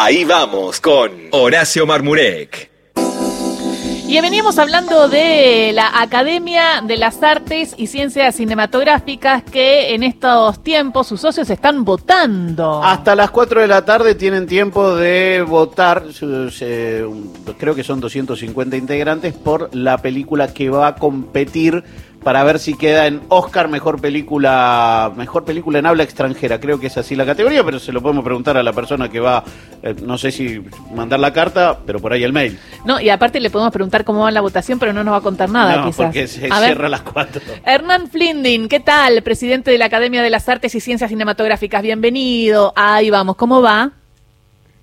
Ahí vamos con Horacio Marmurek. Y veníamos hablando de la Academia de las Artes y Ciencias Cinematográficas que en estos tiempos sus socios están votando. Hasta las 4 de la tarde tienen tiempo de votar, creo que son 250 integrantes, por la película que va a competir para ver si queda en Oscar mejor película mejor película en habla extranjera. Creo que es así la categoría pero se lo podemos preguntar a la persona que va eh, no sé si mandar la carta pero por ahí el mail. No y aparte le podemos preguntar cómo va la votación pero no nos va a contar nada no, quizás. porque se cierra a las cuatro. Hernán Flindin qué tal presidente de la Academia de las Artes y Ciencias Cinematográficas bienvenido. Ahí vamos cómo va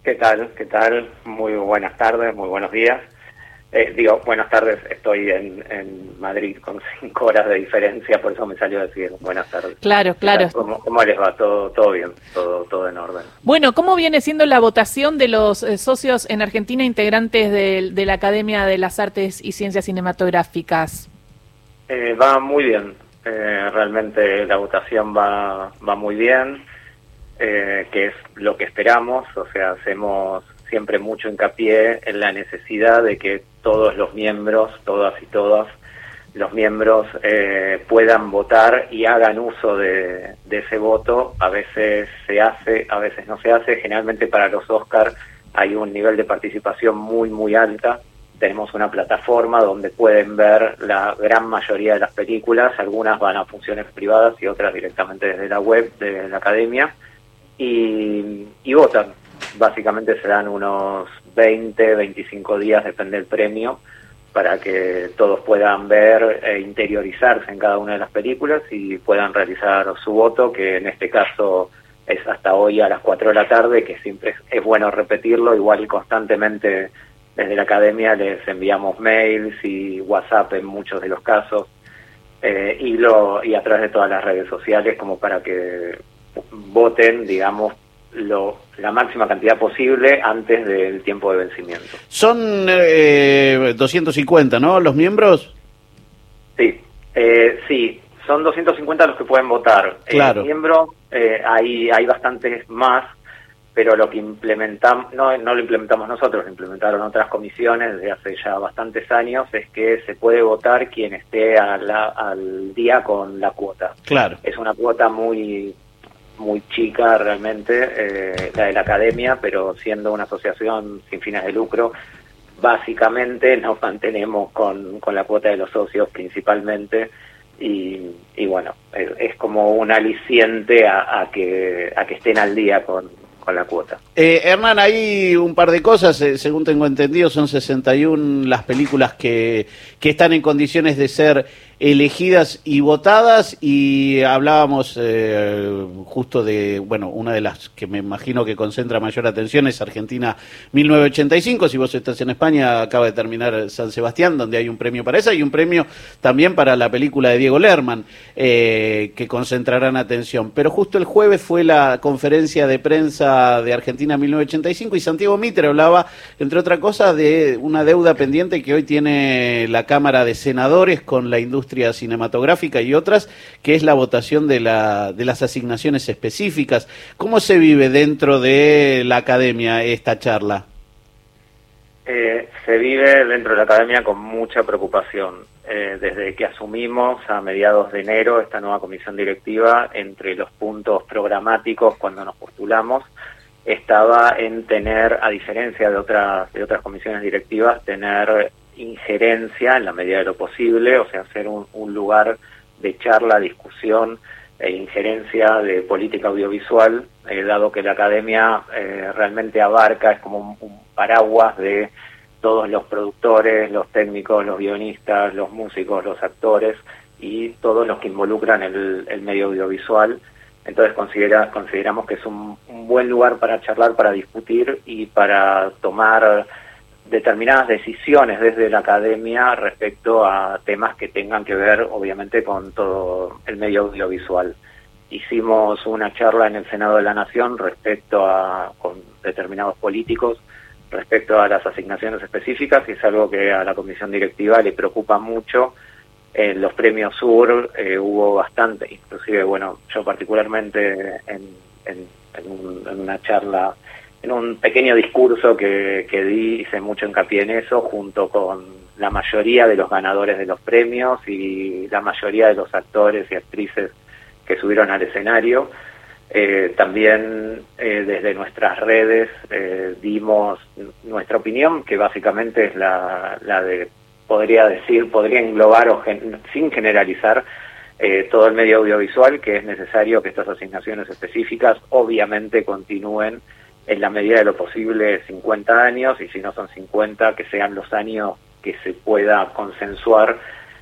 qué tal qué tal muy buenas tardes muy buenos días eh, digo, buenas tardes, estoy en, Madrid con cinco horas de diferencia, por eso me salió a decir buenas tardes. Claro, claro. ¿Cómo, les va? ¿Todo, todo bien? ¿Todo, todo en orden? Bueno, ¿cómo viene siendo la votación de los eh, socios en Argentina integrantes de, la Academia de las Artes y Ciencias Cinematográficas? Eh, va muy bien, realmente la votación va, va muy bien, que es lo que esperamos, o sea, hacemos siempre mucho hincapié en la necesidad de que todos los miembros, todas y todas, los miembros eh, puedan votar y hagan uso de, ese voto. A veces se hace, a veces no se hace. Generalmente para los Oscars hay un nivel de participación muy, muy alta. Tenemos una plataforma donde pueden ver la gran mayoría de las películas. Algunas van a funciones privadas y otras directamente desde la web de la academia. Y, y votan. Básicamente se dan unos 20, 25 días, depende del premio, para que todos puedan ver e interiorizarse en cada una de las películas y puedan realizar su voto, que en este caso es hasta hoy a las 4 de la tarde, que siempre es, bueno repetirlo, igual constantemente desde la academia les enviamos mails y WhatsApp en muchos de los casos, eh, y, lo, y a través de todas las redes sociales como para que voten, digamos, lo, la máxima cantidad posible antes del tiempo de vencimiento. Son eh, 250, ¿no? ¿Los miembros? Sí, eh, sí, son 250 los que pueden votar. Claro. miembros, eh, hay, hay bastantes más, pero lo que implementamos, no, no lo implementamos nosotros, lo implementaron otras comisiones desde hace ya bastantes años, es que se puede votar quien esté al día con la cuota. Claro. Es una cuota muy muy chica realmente, eh, la de la academia, pero siendo una asociación sin fines de lucro, básicamente nos mantenemos con, con la cuota de los socios principalmente y, y bueno, es, como un aliciente a, que, a que estén al día con, con la cuota. Eh, Hernán, hay un par de cosas, eh, según tengo entendido, son 61 las películas que, que están en condiciones de ser elegidas y votadas y hablábamos eh, justo de, bueno, una de las que me imagino que concentra mayor atención es Argentina 1985, si vos estás en España acaba de terminar San Sebastián, donde hay un premio para esa y un premio también para la película de Diego Lerman, eh, que concentrarán atención. Pero justo el jueves fue la conferencia de prensa de Argentina 1985 y Santiago Mitre hablaba, entre otras cosas, de una deuda pendiente que hoy tiene la Cámara de Senadores con la industria cinematográfica y otras, que es la votación de, la, de las asignaciones específicas. ¿Cómo se vive dentro de la academia esta charla? Eh, se vive dentro de la academia con mucha preocupación. Eh, desde que asumimos a mediados de enero esta nueva comisión directiva, entre los puntos programáticos cuando nos postulamos, estaba en tener, a diferencia de otras, de otras comisiones directivas, tener injerencia en la medida de lo posible, o sea, ser un, lugar de charla, discusión e injerencia de política audiovisual, eh, dado que la academia eh, realmente abarca, es como un, paraguas de todos los productores, los técnicos, los guionistas, los músicos, los actores y todos los que involucran el, medio audiovisual. Entonces considera, consideramos que es un buen lugar para charlar, para discutir y para tomar determinadas decisiones desde la academia respecto a temas que tengan que ver obviamente con todo el medio audiovisual. Hicimos una charla en el Senado de la Nación respecto a con determinados políticos respecto a las asignaciones específicas y es algo que a la comisión directiva le preocupa mucho. En los premios Sur eh, hubo bastante, inclusive, bueno, yo particularmente en, en, en una charla en un pequeño discurso que, que di, hice mucho hincapié en eso, junto con la mayoría de los ganadores de los premios y la mayoría de los actores y actrices que subieron al escenario. Eh, también eh, desde nuestras redes eh, dimos nuestra opinión, que básicamente es la, la de, podría decir, podría englobar o sin generalizar eh, todo el medio audiovisual, que es necesario que estas asignaciones específicas obviamente continúen en la medida de lo posible 50 años y si no son 50, que sean los años que se pueda consensuar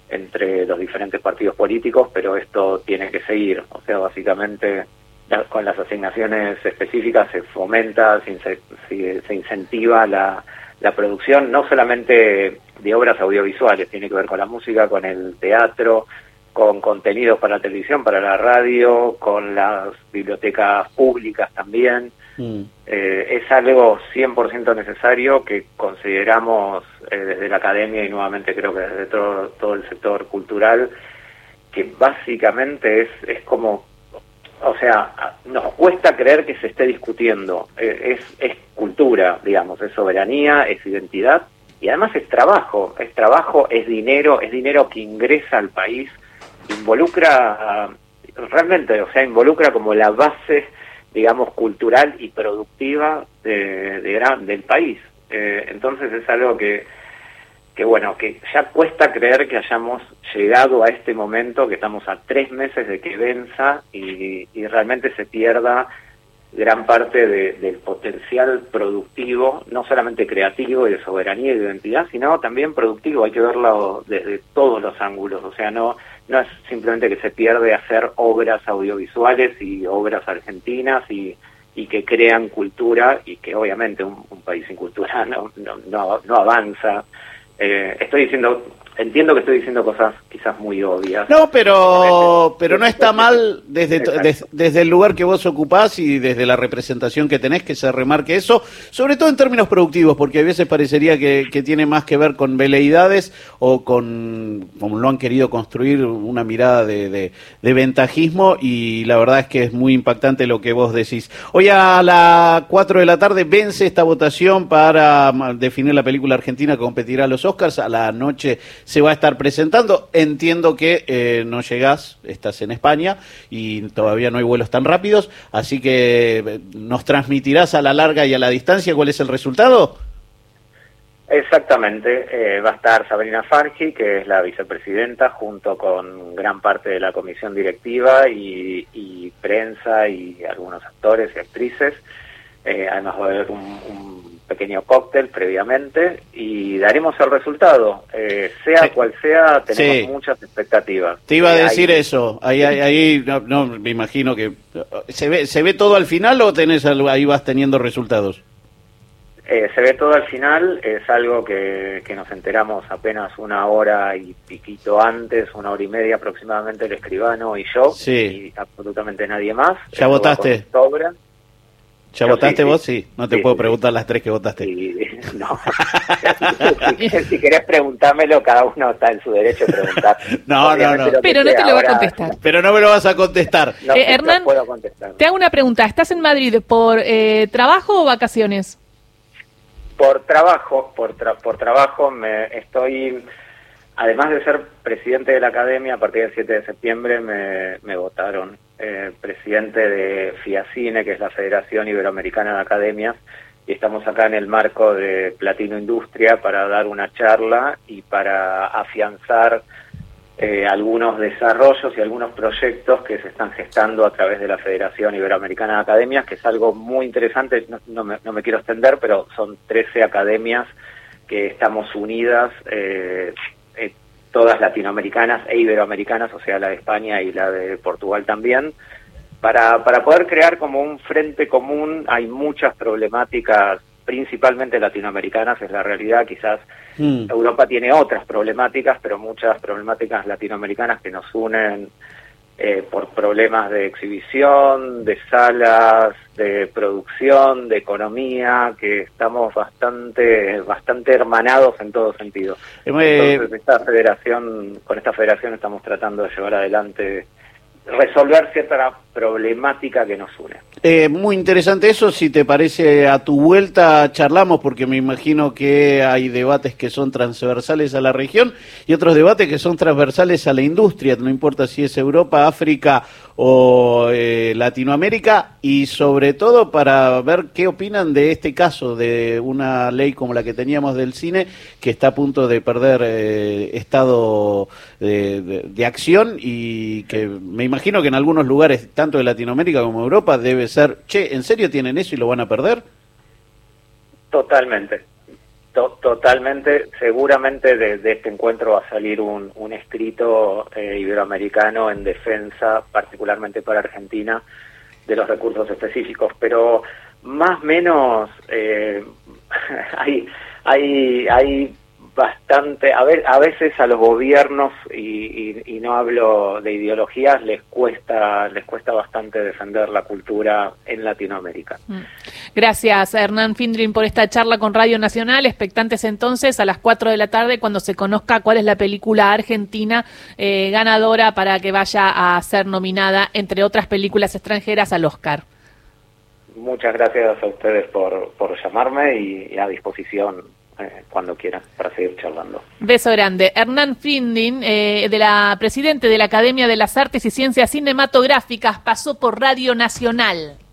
entre los diferentes partidos políticos, pero esto tiene que seguir. O sea, básicamente con las asignaciones específicas se fomenta, se, incentiva la, la producción no solamente de obras audiovisuales, tiene que ver con la música, con el teatro, con contenidos para la televisión, para la radio, con las bibliotecas públicas también. Mm. Eh, es algo 100% necesario que consideramos eh, desde la academia y nuevamente creo que desde todo, todo el sector cultural, que básicamente es, es como, o sea, nos cuesta creer que se esté discutiendo. Eh, es, es cultura, digamos, es soberanía, es identidad y además es trabajo, es trabajo, es dinero, es dinero que ingresa al país involucra realmente, o sea, involucra como la base, digamos, cultural y productiva de, del país. Eh, entonces es algo que, que, bueno, que ya cuesta creer que hayamos llegado a este momento, que estamos a tres meses de que venza y, y realmente se pierda gran parte del potencial productivo, no solamente creativo y de soberanía y de identidad, sino también productivo. Hay que verlo desde todos los ángulos. O sea, no, no es simplemente que se pierde hacer obras audiovisuales y obras argentinas y, y que crean cultura y que obviamente un, país sin cultura no, no, no, no avanza. Eh, estoy diciendo entiendo que estoy diciendo cosas quizás muy obvias. No, pero, pero no está mal desde, desde el lugar que vos ocupás y desde la representación que tenés que se remarque eso, sobre todo en términos productivos, porque a veces parecería que, que tiene más que ver con veleidades o con, como lo han querido construir, una mirada de, de, ventajismo y la verdad es que es muy impactante lo que vos decís. Hoy a las 4 de la tarde vence esta votación para definir la película argentina que competirá a los Oscars. A la noche se va a estar presentando. Entiendo que eh, no llegás, estás en España y todavía no hay vuelos tan rápidos, así que eh, nos transmitirás a la larga y a la distancia cuál es el resultado. Exactamente, eh, va a estar Sabrina Fargi, que es la vicepresidenta, junto con gran parte de la comisión directiva y, prensa y algunos actores y actrices. además va a haber un pequeño cóctel previamente y daremos el resultado. Eh, sea cual sea, tenemos muchas expectativas. Te iba a eh, decir eso, ahí, ahí, no, me imagino que... ¿se ve, ¿Se ve todo al final o tenés ahí vas teniendo resultados? Eh, se ve todo al final, es algo que, que, nos enteramos apenas una hora y piquito antes, una hora y media aproximadamente el escribano y yo, y absolutamente nadie más. ¿Ya votaste? ¿Ya votaste vos? Sí. No te puedo preguntar las tres que votaste. no. si querés preguntármelo, cada uno está en su derecho de preguntar. no, no, no. Pero no te lo va a contestar. Pero no me lo vas a contestar. Eh, Hernán, te hago una pregunta. ¿Estás en Madrid por eh, trabajo o vacaciones? Por trabajo, por, por trabajo me estoy además de ser presidente de la academia, a partir del 7 de septiembre me, me votaron eh, presidente de FIACINE, que es la Federación Iberoamericana de Academias, y estamos acá en el marco de Platino Industria para dar una charla y para afianzar eh, algunos desarrollos y algunos proyectos que se están gestando a través de la Federación Iberoamericana de Academias, que es algo muy interesante, no, me, no me, quiero extender, pero son 13 academias que estamos unidas eh, todas latinoamericanas e iberoamericanas, o sea, la de España y la de Portugal también, para, para poder crear como un frente común. Hay muchas problemáticas, principalmente latinoamericanas, es la realidad, quizás hmm. Europa tiene otras problemáticas, pero muchas problemáticas latinoamericanas que nos unen eh, por problemas de exhibición, de salas, de producción, de economía, que estamos bastante, bastante hermanados en todo sentido. Eh, Entonces, esta federación, con esta federación estamos tratando de llevar adelante, resolver ciertas problemática que nos une. Eh, muy interesante eso, si te parece a tu vuelta charlamos, porque me imagino que hay debates que son transversales a la región y otros debates que son transversales a la industria, no importa si es Europa, África o eh, Latinoamérica, y sobre todo para ver qué opinan de este caso, de una ley como la que teníamos del cine, que está a punto de perder eh, estado de, de acción y que me imagino que en algunos lugares, tanto de Latinoamérica como de Europa, debe ser, che, ¿en serio tienen eso y lo van a perder? Totalmente, totalmente. Seguramente de, este encuentro va a salir un, escrito eh, iberoamericano en defensa, particularmente para Argentina, de los recursos específicos, pero más o menos eh, hay, hay, hay bastante, a, ver, a veces a los gobiernos, y, y, no hablo de ideologías, les cuesta, les cuesta bastante defender la cultura en Latinoamérica. Mm. Gracias, Hernán Findrin, por esta charla con Radio Nacional. Expectantes entonces a las 4 de la tarde cuando se conozca cuál es la película argentina eh, ganadora para que vaya a ser nominada, entre otras películas extranjeras, al Oscar. Muchas gracias a ustedes por, por llamarme y a disposición eh, cuando quieran para seguir charlando. Beso grande. Hernán Findin, eh, de la presidente de la Academia de las Artes y Ciencias Cinematográficas, pasó por Radio Nacional.